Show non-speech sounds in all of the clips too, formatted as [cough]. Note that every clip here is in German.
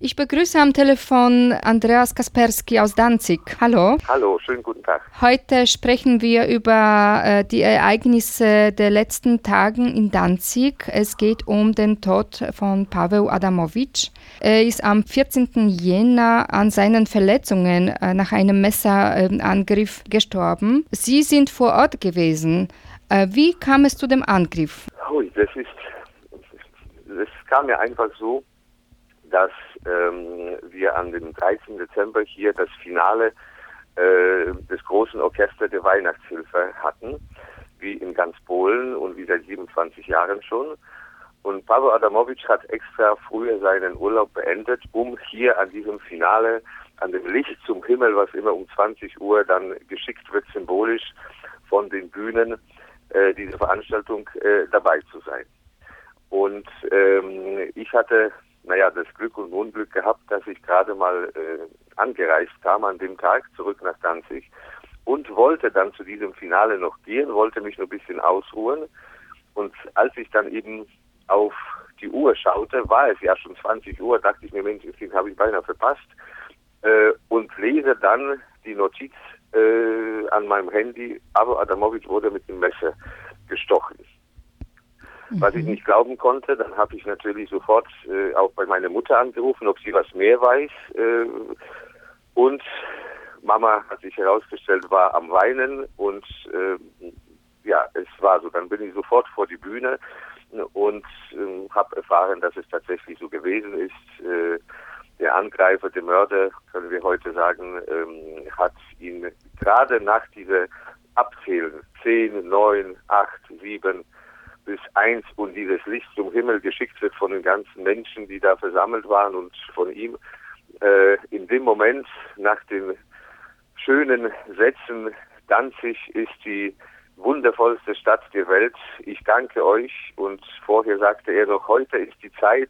Ich begrüße am Telefon Andreas Kasperski aus Danzig. Hallo. Hallo, schönen guten Tag. Heute sprechen wir über äh, die Ereignisse der letzten Tage in Danzig. Es geht um den Tod von Pavel Adamovic. Er ist am 14. Jänner an seinen Verletzungen äh, nach einem Messerangriff äh, gestorben. Sie sind vor Ort gewesen. Äh, wie kam es zu dem Angriff? Oh, das ist, es kam ja einfach so, dass ähm, wir an dem 13. Dezember hier das Finale äh, des großen Orchester der Weihnachtshilfe hatten, wie in ganz Polen und wie seit 27 Jahren schon. Und Pavel Adamowitsch hat extra früher seinen Urlaub beendet, um hier an diesem Finale, an dem Licht zum Himmel, was immer um 20 Uhr dann geschickt wird, symbolisch von den Bühnen, äh, diese Veranstaltung äh, dabei zu sein. Und ähm, ich hatte naja, das Glück und Unglück gehabt, dass ich gerade mal äh, angereist kam an dem Tag zurück nach Danzig und wollte dann zu diesem Finale noch gehen, wollte mich nur ein bisschen ausruhen. Und als ich dann eben auf die Uhr schaute, war es ja schon 20 Uhr, dachte ich mir, Mensch, den habe ich beinahe verpasst. Äh, und lese dann die Notiz äh, an meinem Handy, aber Adamovic wurde mit dem Messer gestochen was ich mhm. nicht glauben konnte. Dann habe ich natürlich sofort äh, auch bei meiner Mutter angerufen, ob sie was mehr weiß. Äh, und Mama, hat sich herausgestellt, war am Weinen und äh, ja, es war so. Dann bin ich sofort vor die Bühne und äh, habe erfahren, dass es tatsächlich so gewesen ist. Äh, der Angreifer, der Mörder, können wir heute sagen, ähm, hat ihn gerade nach dieser Abzählen, zehn, neun, acht, sieben, bis eins und dieses Licht zum Himmel geschickt wird von den ganzen Menschen, die da versammelt waren und von ihm, äh, in dem Moment nach den schönen Sätzen, Danzig ist die wundervollste Stadt der Welt. Ich danke euch. Und vorher sagte er noch, heute ist die Zeit,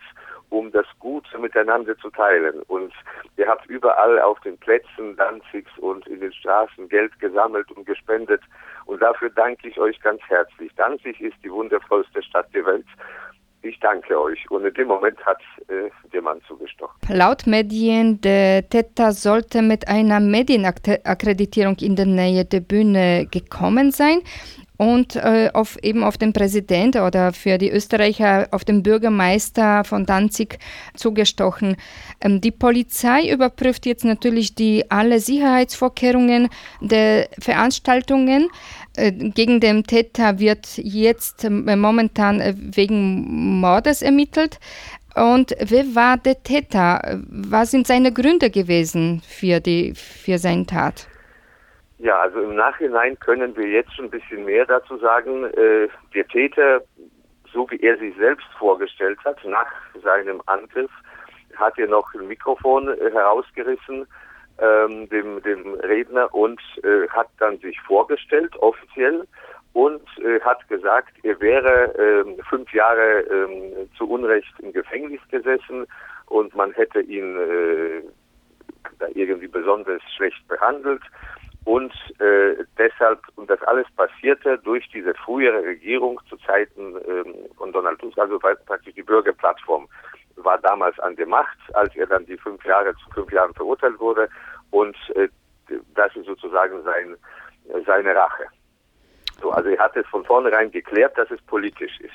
um das Gute miteinander zu teilen. Und ihr habt überall auf den Plätzen Danzigs und in den Straßen Geld gesammelt und gespendet. Und dafür danke ich euch ganz herzlich. Danzig ist die wundervollste Stadt der Welt. Ich danke euch. Und in dem Moment hat äh, der Mann zugestochen. Laut Medien, der Täter sollte mit einer Medienakkreditierung in der Nähe der Bühne gekommen sein und äh, auf, eben auf den Präsident oder für die Österreicher auf den Bürgermeister von Danzig zugestochen. Ähm, die Polizei überprüft jetzt natürlich die alle Sicherheitsvorkehrungen der Veranstaltungen. Äh, gegen den Täter wird jetzt äh, momentan äh, wegen Mordes ermittelt. Und wer war der Täter? Was sind seine Gründe gewesen für, die, für seine Tat? Ja, also im Nachhinein können wir jetzt schon ein bisschen mehr dazu sagen. Äh, der Täter, so wie er sich selbst vorgestellt hat, nach seinem Angriff, hat er noch ein Mikrofon äh, herausgerissen, ähm, dem, dem Redner, und äh, hat dann sich vorgestellt, offiziell, und äh, hat gesagt, er wäre äh, fünf Jahre äh, zu Unrecht im Gefängnis gesessen und man hätte ihn äh, da irgendwie besonders schlecht behandelt und äh, deshalb, und das alles passierte durch diese frühere Regierung zu Zeiten ähm, von Donald Tusk, also praktisch die Bürgerplattform war damals an der Macht, als er dann die fünf Jahre zu fünf Jahren verurteilt wurde. Und äh, das ist sozusagen sein, seine Rache. So, also er hat es von vornherein geklärt, dass es politisch ist.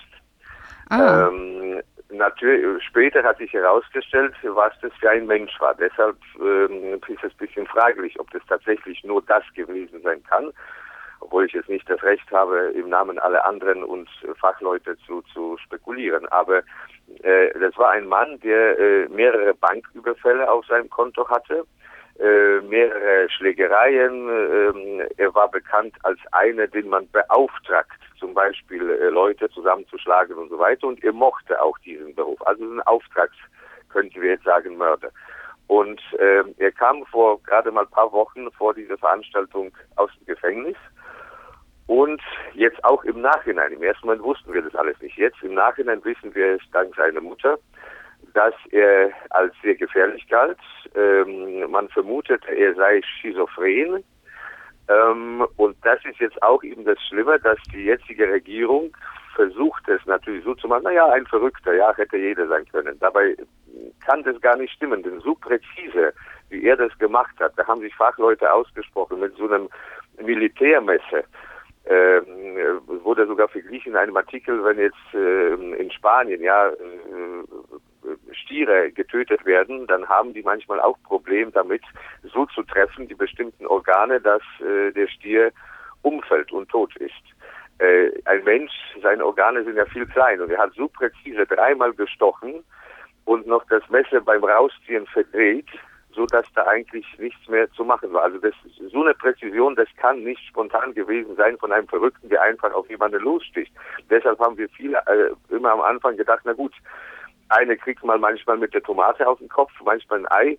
Ah. Ähm, natürlich, später hat sich herausgestellt, was das für ein Mensch war. Deshalb ähm, ist es ein bisschen fraglich, ob das tatsächlich nur das gewesen sein kann, obwohl ich jetzt nicht das Recht habe, im Namen aller anderen und Fachleute zu, zu spekulieren. Aber äh, das war ein Mann, der äh, mehrere Banküberfälle auf seinem Konto hatte, äh, mehrere Schlägereien. Äh, er war bekannt als einer, den man beauftragt, zum Beispiel äh, Leute zusammenzuschlagen und so weiter. Und er mochte auch diesen Beruf. Also ein Auftrags, könnten wir jetzt sagen, Mörder. Und äh, er kam vor gerade mal ein paar Wochen vor dieser Veranstaltung aus dem Gefängnis. Und jetzt auch im Nachhinein, im ersten Moment wussten wir das alles nicht. Jetzt im Nachhinein wissen wir es dank seiner Mutter, dass er als sehr gefährlich galt. Ähm, man vermutete, er sei schizophren. Ähm, und das ist jetzt auch eben das Schlimme, dass die jetzige Regierung versucht es natürlich so zu machen, naja, ein Verrückter, ja, hätte jeder sein können. Dabei kann das gar nicht stimmen, denn so präzise, wie er das gemacht hat, da haben sich Fachleute ausgesprochen mit so einem Militärmesse, äh, wurde sogar verglichen in einem Artikel, wenn jetzt äh, in Spanien ja äh, Stiere getötet werden, dann haben die manchmal auch Probleme damit, so zu treffen, die bestimmten Organe, dass äh, der Stier umfällt und tot ist. Äh, ein Mensch, seine Organe sind ja viel klein und er hat so präzise dreimal gestochen und noch das Messer beim Rausziehen verdreht, so dass da eigentlich nichts mehr zu machen war. Also das so eine Präzision, das kann nicht spontan gewesen sein von einem Verrückten, der einfach auf jemanden lossticht. Deshalb haben wir viele äh, immer am Anfang gedacht, na gut, eine kriegt man manchmal mit der Tomate auf den Kopf, manchmal ein Ei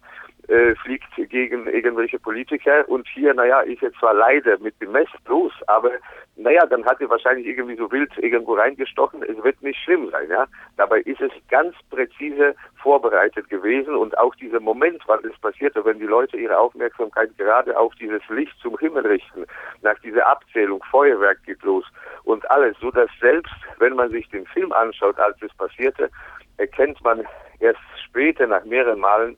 äh, fliegt gegen irgendwelche Politiker. Und hier, naja, ist jetzt zwar leider mit dem Mess los, aber naja, dann hat er wahrscheinlich irgendwie so wild irgendwo reingestochen, es wird nicht schlimm sein, ja. Dabei ist es ganz präzise vorbereitet gewesen. Und auch dieser Moment, wann es passierte, wenn die Leute ihre Aufmerksamkeit gerade auf dieses Licht zum Himmel richten, nach dieser Abzählung, Feuerwerk geht los und alles, so dass selbst, wenn man sich den Film anschaut, als es passierte, erkennt man erst später nach mehreren Malen,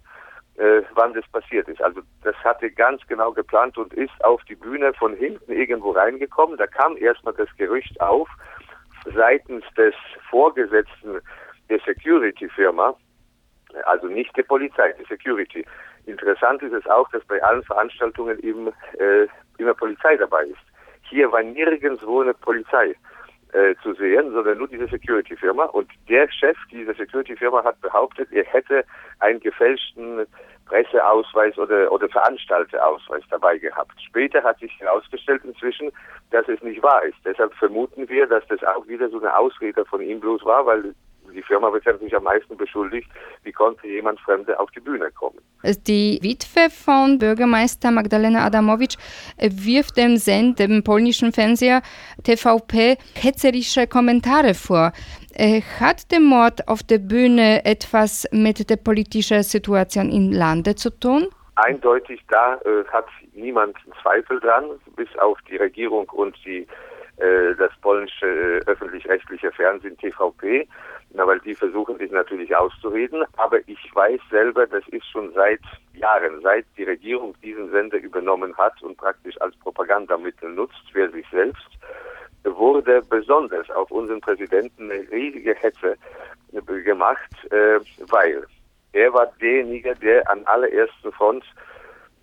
äh, wann das passiert ist. Also das hatte ganz genau geplant und ist auf die Bühne von hinten irgendwo reingekommen. Da kam erstmal das Gerücht auf seitens des Vorgesetzten der Security-Firma, also nicht der Polizei, die Security. Interessant ist es auch, dass bei allen Veranstaltungen eben äh, immer Polizei dabei ist. Hier war nirgendwo eine Polizei äh, zu sehen, sondern nur diese Security-Firma. Und der Chef dieser Security-Firma hat behauptet, er hätte einen gefälschten Presseausweis oder, oder Veranstalterausweis dabei gehabt. Später hat sich herausgestellt inzwischen, dass es nicht wahr ist. Deshalb vermuten wir, dass das auch wieder so eine Ausrede von ihm bloß war, weil die Firma wird natürlich am meisten beschuldigt, wie konnte jemand Fremde auf die Bühne kommen. Die Witwe von Bürgermeister Magdalena Adamowicz wirft dem Send, dem polnischen Fernseher TVP, hetzerische Kommentare vor. Äh, hat der Mord auf der Bühne etwas mit der politischen Situation im Lande zu tun? Eindeutig, da äh, hat niemand Zweifel dran, bis auf die Regierung und die, äh, das polnische äh, öffentlich-rechtliche Fernsehen TVP. Na, weil die versuchen sich natürlich auszureden. Aber ich weiß selber, das ist schon seit Jahren, seit die Regierung diesen Sender übernommen hat und praktisch als Propagandamittel nutzt für sich selbst, wurde besonders auf unseren Präsidenten eine riesige Hetze gemacht, äh, weil er war derjenige, der an allerersten Front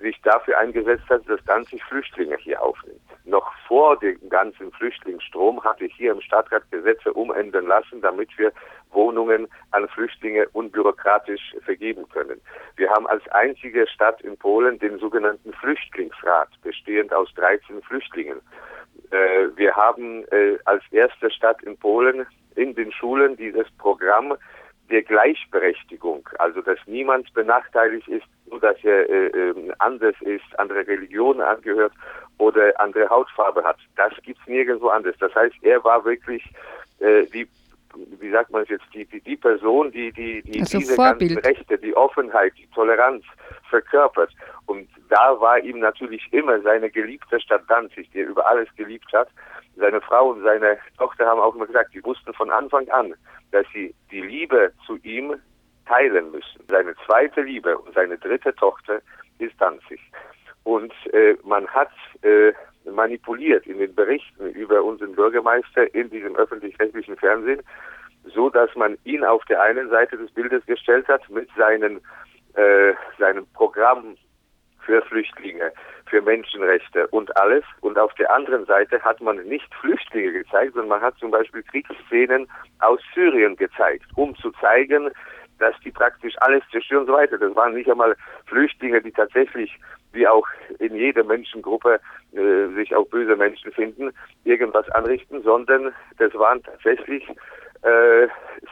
sich dafür eingesetzt hat, dass Danzig Flüchtlinge hier aufnimmt. Noch vor dem ganzen Flüchtlingsstrom hatte ich hier im Stadtrat Gesetze umändern lassen, damit wir Wohnungen an Flüchtlinge unbürokratisch vergeben können. Wir haben als einzige Stadt in Polen den sogenannten Flüchtlingsrat, bestehend aus 13 Flüchtlingen. Äh, wir haben äh, als erste Stadt in Polen in den Schulen dieses Programm der Gleichberechtigung, also dass niemand benachteiligt ist, nur dass er äh, ähm, anders ist, andere Religionen angehört oder andere Hautfarbe hat. Das gibt's nirgendwo anders. Das heißt, er war wirklich äh, die wie sagt man es jetzt, die, die, die Person, die, die, die also diese Vorbild. ganzen Rechte, die Offenheit, die Toleranz verkörpert. Und da war ihm natürlich immer seine geliebte Stadt Danzig, die er über alles geliebt hat. Seine Frau und seine Tochter haben auch immer gesagt, die wussten von Anfang an, dass sie die Liebe zu ihm teilen müssen. Seine zweite Liebe und seine dritte Tochter ist Danzig. Und äh, man hat äh, manipuliert in den Berichten über unseren Bürgermeister in diesem öffentlich-rechtlichen Fernsehen, so dass man ihn auf der einen Seite des Bildes gestellt hat mit seinen, äh, seinem Programm für Flüchtlinge, für Menschenrechte und alles. Und auf der anderen Seite hat man nicht Flüchtlinge gezeigt, sondern man hat zum Beispiel Kriegsszenen aus Syrien gezeigt, um zu zeigen, dass die praktisch alles zerstören und so weiter. Das waren nicht einmal Flüchtlinge, die tatsächlich, wie auch in jeder Menschengruppe äh, sich auch böse Menschen finden, irgendwas anrichten, sondern das waren tatsächlich äh,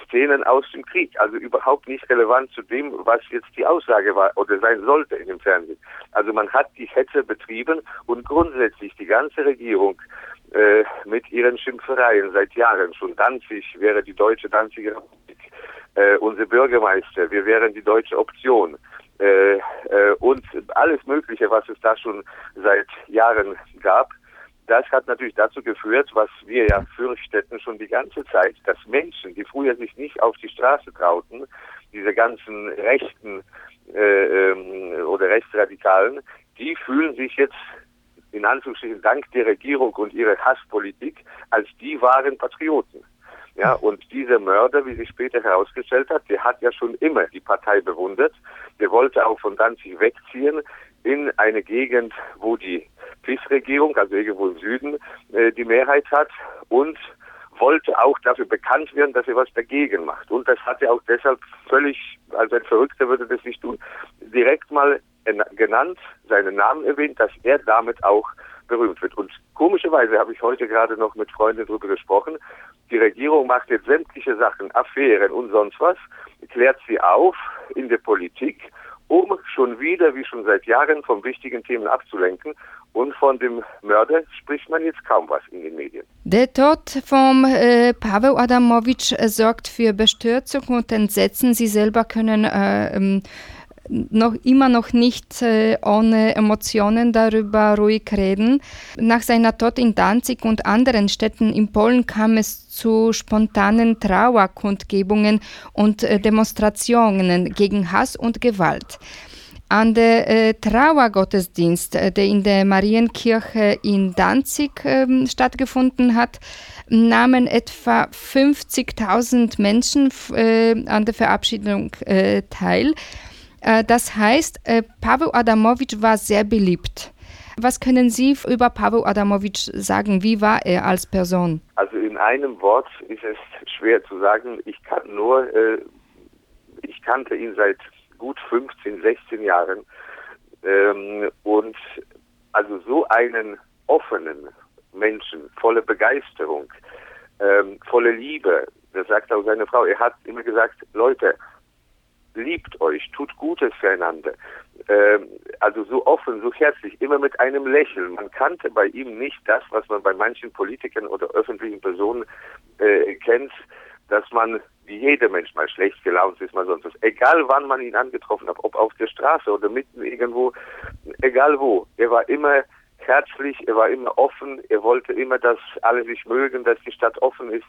Szenen aus dem Krieg, also überhaupt nicht relevant zu dem, was jetzt die Aussage war oder sein sollte in dem Fernsehen. Also man hat die Hetze betrieben und grundsätzlich die ganze Regierung äh, mit ihren Schimpfereien seit Jahren. Schon Danzig wäre die deutsche Danziger Republik, äh, unser Bürgermeister, wir wären die deutsche Option äh, äh, und alles Mögliche, was es da schon seit Jahren gab, das hat natürlich dazu geführt, was wir ja fürchteten schon die ganze Zeit, dass Menschen, die früher sich nicht auf die Straße trauten, diese ganzen Rechten äh, ähm, oder Rechtsradikalen, die fühlen sich jetzt in Anführungsstrichen dank der Regierung und ihrer Hasspolitik als die wahren Patrioten. Ja, und dieser Mörder, wie sich später herausgestellt hat, der hat ja schon immer die Partei bewundert. Der wollte auch von Danzig wegziehen in eine Gegend, wo die PIS-Regierung, also irgendwo im Süden, äh, die Mehrheit hat und wollte auch dafür bekannt werden, dass er was dagegen macht. Und das hat er auch deshalb völlig, also ein Verrückter würde das nicht tun, direkt mal genannt, seinen Namen erwähnt, dass er damit auch berühmt wird. Und komischerweise habe ich heute gerade noch mit Freunden darüber gesprochen. Die Regierung macht jetzt sämtliche Sachen, Affären und sonst was, klärt sie auf in der Politik, um schon wieder, wie schon seit Jahren, von wichtigen Themen abzulenken. Und von dem Mörder spricht man jetzt kaum was in den Medien. Der Tod von äh, Pavel Adamowitsch äh, sorgt für Bestürzung und Entsetzen. Sie selber können äh, ähm, noch immer noch nicht äh, ohne Emotionen darüber ruhig reden. Nach seiner Tod in Danzig und anderen Städten in Polen kam es zu spontanen Trauerkundgebungen und äh, Demonstrationen gegen Hass und Gewalt. An der äh, Trauergottesdienst, äh, der in der Marienkirche in Danzig äh, stattgefunden hat, nahmen etwa 50.000 Menschen äh, an der Verabschiedung äh, teil. Äh, das heißt, äh, Pavel Adamowitsch war sehr beliebt. Was können Sie über Pavel Adamowitsch sagen? Wie war er als Person? Also in einem Wort ist es schwer zu sagen. Ich kann nur, äh, ich kannte ihn seit gut 15, 16 Jahren ähm, und also so einen offenen Menschen, volle Begeisterung, ähm, volle Liebe. Das sagt auch seine Frau. Er hat immer gesagt, Leute, liebt euch, tut Gutes füreinander. Ähm, also so offen, so herzlich, immer mit einem Lächeln. Man kannte bei ihm nicht das, was man bei manchen Politikern oder öffentlichen Personen äh, kennt, dass man wie jeder Mensch mal schlecht gelaunt ist, mal sonst was. Egal wann man ihn angetroffen hat, ob auf der Straße oder mitten irgendwo, egal wo. Er war immer herzlich, er war immer offen, er wollte immer, dass alle sich mögen, dass die Stadt offen ist.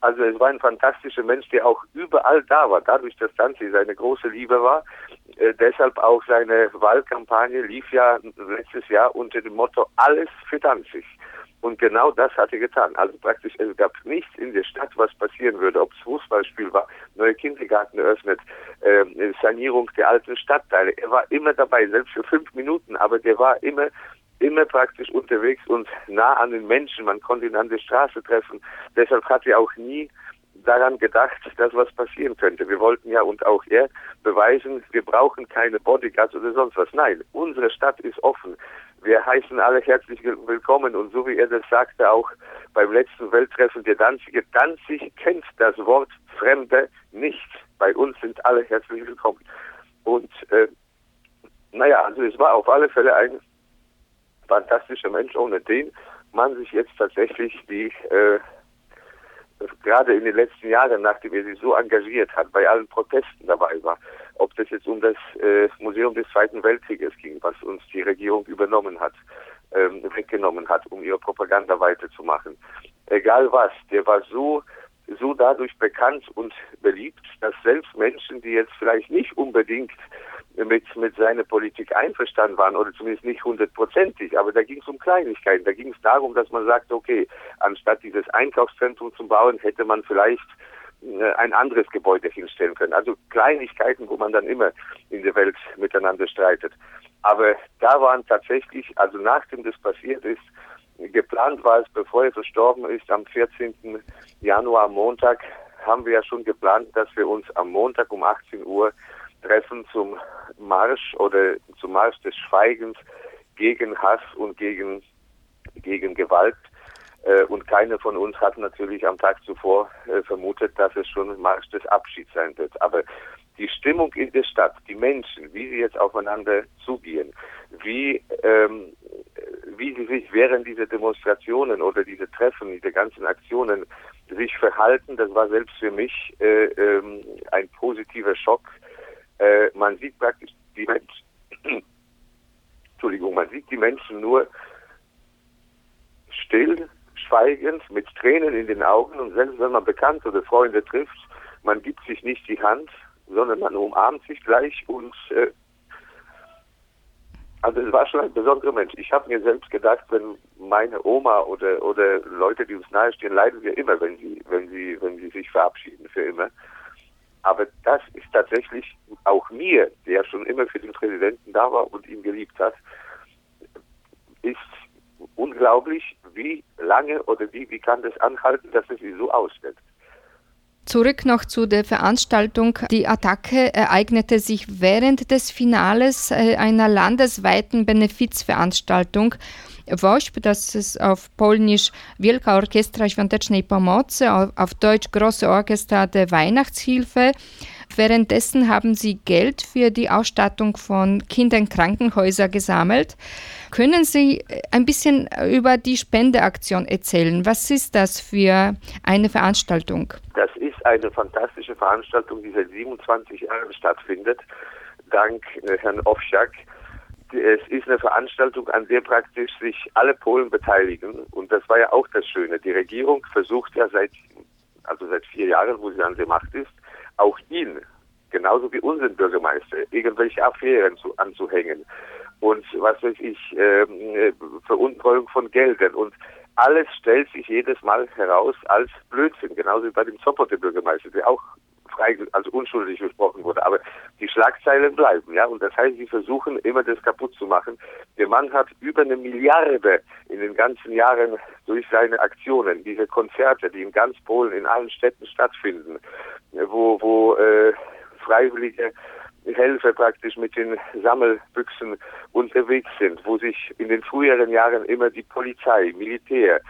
Also es war ein fantastischer Mensch, der auch überall da war, dadurch, dass Danzig seine große Liebe war. Äh, deshalb auch seine Wahlkampagne lief ja letztes Jahr unter dem Motto Alles für Danzig. Und genau das hat er getan. Also praktisch, es gab nichts in der Stadt, was passieren würde, ob es Fußballspiel war, neue Kindergarten eröffnet, äh, Sanierung der alten Stadtteile. Er war immer dabei, selbst für fünf Minuten, aber der war immer immer praktisch unterwegs und nah an den Menschen. Man konnte ihn an der Straße treffen. Deshalb hat er auch nie daran gedacht, dass was passieren könnte. Wir wollten ja und auch er beweisen, wir brauchen keine Bodyguards oder sonst was. Nein, unsere Stadt ist offen. Wir heißen alle herzlich willkommen und so wie er das sagte, auch beim letzten Welttreffen der Danzige, Danzig kennt das Wort Fremde nicht. Bei uns sind alle herzlich willkommen. Und äh, naja, also es war auf alle Fälle ein fantastischer Mensch, ohne den man sich jetzt tatsächlich die äh, gerade in den letzten Jahren, nachdem er sich so engagiert hat, bei allen Protesten dabei war, ob das jetzt um das äh, Museum des Zweiten Weltkrieges ging, was uns die Regierung übernommen hat, ähm, weggenommen hat, um ihre Propaganda weiterzumachen. Egal was, der war so so dadurch bekannt und beliebt, dass selbst Menschen, die jetzt vielleicht nicht unbedingt mit, mit seiner Politik einverstanden waren oder zumindest nicht hundertprozentig, aber da ging es um Kleinigkeiten. Da ging es darum, dass man sagt, okay, anstatt dieses Einkaufszentrum zu bauen, hätte man vielleicht äh, ein anderes Gebäude hinstellen können. Also Kleinigkeiten, wo man dann immer in der Welt miteinander streitet. Aber da waren tatsächlich, also nachdem das passiert ist, geplant war es, bevor er verstorben ist, am 14. Januar, Montag, haben wir ja schon geplant, dass wir uns am Montag um 18 Uhr treffen zum Marsch oder zum Marsch des Schweigens gegen Hass und gegen, gegen Gewalt. Äh, und keiner von uns hat natürlich am Tag zuvor äh, vermutet, dass es schon ein Marsch des Abschieds sein wird. Aber die Stimmung in der Stadt, die Menschen, wie sie jetzt aufeinander zugehen, wie, ähm, wie sie sich während dieser Demonstrationen oder diese Treffen, diese ganzen Aktionen sich verhalten, das war selbst für mich äh, ähm, ein positiver Schock, äh, man sieht praktisch die Menschen, [clears throat] Entschuldigung, man sieht die Menschen nur still, schweigend, mit Tränen in den Augen und selbst wenn man Bekannte oder Freunde trifft, man gibt sich nicht die Hand, sondern man umarmt sich gleich und äh, also es war schon ein besonderer Mensch. Ich habe mir selbst gedacht, wenn meine Oma oder oder Leute, die uns nahestehen, leiden wir immer, wenn sie wenn sie wenn sie sich verabschieden für immer. Aber das ist tatsächlich auch mir, der schon immer für den Präsidenten da war und ihn geliebt hat, ist unglaublich, wie lange oder wie, wie kann das anhalten, dass es sich so auswirkt. Zurück noch zu der Veranstaltung. Die Attacke ereignete sich während des Finales äh, einer landesweiten Benefizveranstaltung. WOŚP, das ist auf Polnisch Wielka Orkiestra Świątecznej Pomocy, auf Deutsch Große Orchester der Weihnachtshilfe. Währenddessen haben sie Geld für die Ausstattung von Kinderkrankenhäusern gesammelt. Können Sie äh, ein bisschen über die Spendeaktion erzählen? Was ist das für eine Veranstaltung? Das ist eine fantastische Veranstaltung, die seit 27 Jahren stattfindet, dank äh, Herrn Owsiak. Es ist eine Veranstaltung, an der praktisch sich alle Polen beteiligen. Und das war ja auch das Schöne. Die Regierung versucht ja seit, also seit vier Jahren, wo sie an der Macht ist, auch ihn, genauso wie unseren Bürgermeister, irgendwelche Affären zu, anzuhängen und was weiß ich, äh, Veruntreuung von Geldern und alles stellt sich jedes Mal heraus als Blödsinn, genauso wie bei dem Zopote Bürgermeister, der auch frei, also unschuldig gesprochen wurde. Aber die Schlagzeilen bleiben, ja. Und das heißt, sie versuchen immer das kaputt zu machen. Der Mann hat über eine Milliarde in den ganzen Jahren durch seine Aktionen, diese Konzerte, die in ganz Polen, in allen Städten stattfinden, wo, wo äh, Freiwillige Helfer praktisch mit den Sammelbüchsen unterwegs sind, wo sich in den früheren Jahren immer die Polizei, Militär,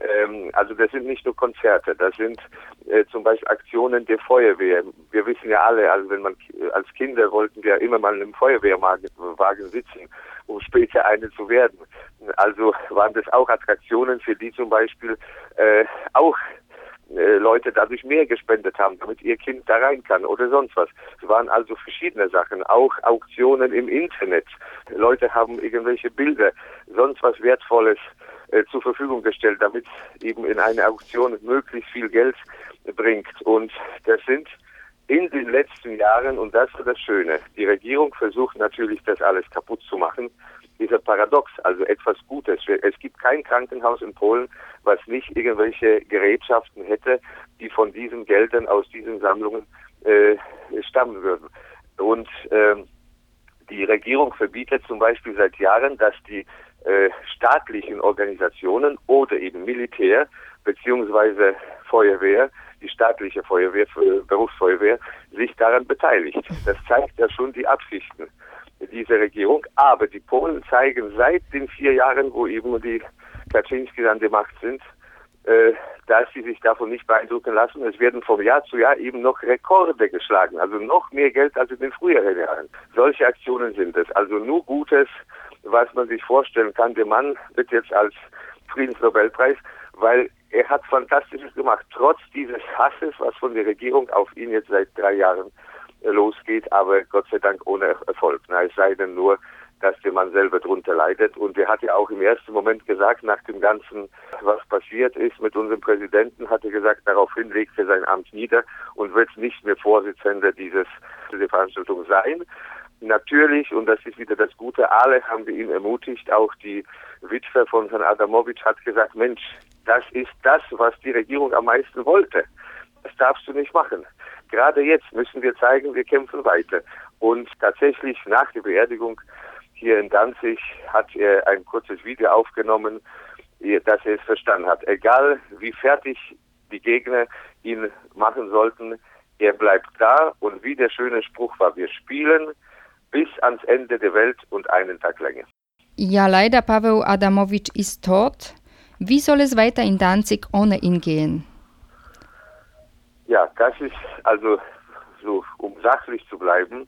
ähm, also das sind nicht nur Konzerte, das sind äh, zum Beispiel Aktionen der Feuerwehr. Wir wissen ja alle, also wenn man als Kinder wollten wir immer mal in einem Feuerwehrwagen sitzen, um später eine zu werden. Also waren das auch Attraktionen, für die zum Beispiel äh, auch äh, Leute dadurch mehr gespendet haben, damit ihr Kind da rein kann oder sonst was. Es waren also verschiedene Sachen, auch Auktionen im Internet. Leute haben irgendwelche Bilder, sonst was Wertvolles äh, zur Verfügung gestellt, damit eben in eine Auktion möglichst viel Geld bringt. Und das sind in den letzten Jahren, und das ist das Schöne, die Regierung versucht natürlich, das alles kaputt zu machen dieser Paradox, also etwas Gutes. Es gibt kein Krankenhaus in Polen, was nicht irgendwelche Gerätschaften hätte, die von diesen Geldern aus diesen Sammlungen äh, stammen würden. Und äh, die Regierung verbietet zum Beispiel seit Jahren, dass die äh, staatlichen Organisationen oder eben Militär beziehungsweise Feuerwehr, die staatliche Feuerwehr, Berufsfeuerwehr, sich daran beteiligt. Das zeigt ja schon die Absichten dieser Regierung. Aber die Polen zeigen seit den vier Jahren, wo eben die Kaczynski an der Macht sind, äh, dass sie sich davon nicht beeindrucken lassen. Es werden vom Jahr zu Jahr eben noch Rekorde geschlagen, also noch mehr Geld als in den früheren Jahren. Solche Aktionen sind es. Also nur Gutes, was man sich vorstellen kann. Der Mann wird jetzt als Friedensnobelpreis, weil er hat Fantastisches gemacht, trotz dieses Hasses, was von der Regierung auf ihn jetzt seit drei Jahren losgeht, aber Gott sei Dank ohne Erfolg. Na, es sei denn nur, dass der Mann selber drunter leidet. Und er hat ja auch im ersten Moment gesagt, nach dem Ganzen, was passiert ist mit unserem Präsidenten, hat er gesagt, daraufhin legt er sein Amt nieder und wird nicht mehr Vorsitzender dieses, dieser Veranstaltung sein. Natürlich, und das ist wieder das Gute, alle haben wir ihn ermutigt, auch die Witwe von Herrn Adamowitsch hat gesagt, Mensch, das ist das, was die Regierung am meisten wollte. Das darfst du nicht machen gerade jetzt müssen wir zeigen, wir kämpfen weiter. Und tatsächlich nach der Beerdigung hier in Danzig hat er ein kurzes Video aufgenommen, dass er es verstanden hat. Egal wie fertig die Gegner ihn machen sollten, er bleibt da und wie der schöne Spruch war, wir spielen bis ans Ende der Welt und einen Tag länger. Ja, leider, Paweł Adamowitsch ist tot. Wie soll es weiter in Danzig ohne ihn gehen? Ja, das ist also so, um sachlich zu bleiben,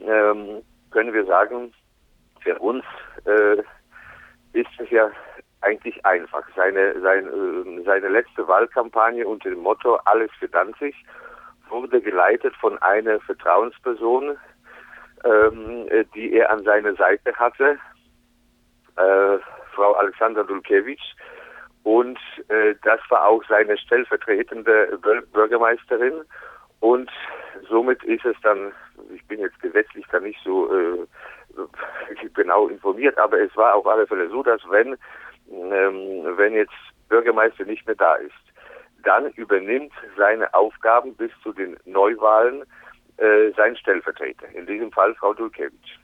ähm, können wir sagen, für uns äh, ist es ja eigentlich einfach. Seine, seine, äh, seine letzte Wahlkampagne unter dem Motto Alles für Danzig wurde geleitet von einer Vertrauensperson, ähm, die er an seiner Seite hatte, äh, Frau Alexandra Dulkiewicz. Und äh, das war auch seine stellvertretende Bürgermeisterin. Und somit ist es dann, ich bin jetzt gesetzlich da nicht so äh, [laughs] genau informiert, aber es war auf alle Fälle so, dass wenn, ähm, wenn jetzt Bürgermeister nicht mehr da ist, dann übernimmt seine Aufgaben bis zu den Neuwahlen äh, sein Stellvertreter, in diesem Fall Frau Dulkewitsch.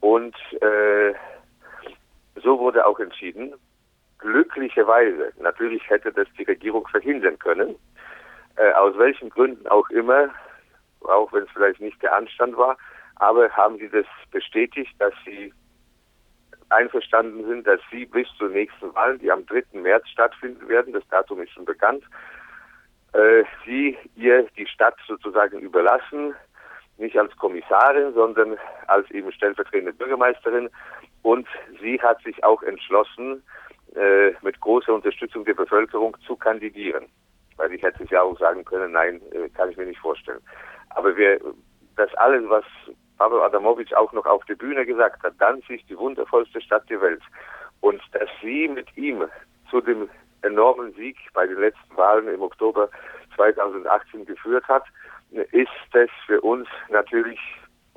Und äh, so wurde auch entschieden. Glücklicherweise, natürlich hätte das die Regierung verhindern können, äh, aus welchen Gründen auch immer, auch wenn es vielleicht nicht der Anstand war, aber haben sie das bestätigt, dass sie einverstanden sind, dass sie bis zur nächsten Wahl, die am 3. März stattfinden werden, das Datum ist schon bekannt, äh, sie ihr die Stadt sozusagen überlassen, nicht als Kommissarin, sondern als eben stellvertretende Bürgermeisterin. Und sie hat sich auch entschlossen, äh, mit großer Unterstützung der Bevölkerung zu kandidieren. Weil ich hätte es ja auch sagen können, nein, äh, kann ich mir nicht vorstellen. Aber wir, das alles, was Pavel Adamovic auch noch auf der Bühne gesagt hat, Danzig, die wundervollste Stadt der Welt. Und dass sie mit ihm zu dem enormen Sieg bei den letzten Wahlen im Oktober 2018 geführt hat, ist es für uns natürlich,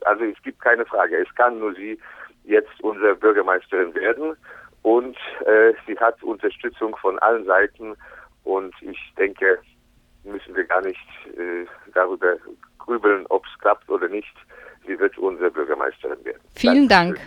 also es gibt keine Frage, es kann nur sie jetzt unsere Bürgermeisterin werden und äh, sie hat Unterstützung von allen Seiten und ich denke, müssen wir gar nicht äh, darüber grübeln, ob es klappt oder nicht. Sie wird unsere Bürgermeisterin werden. Vielen Dank.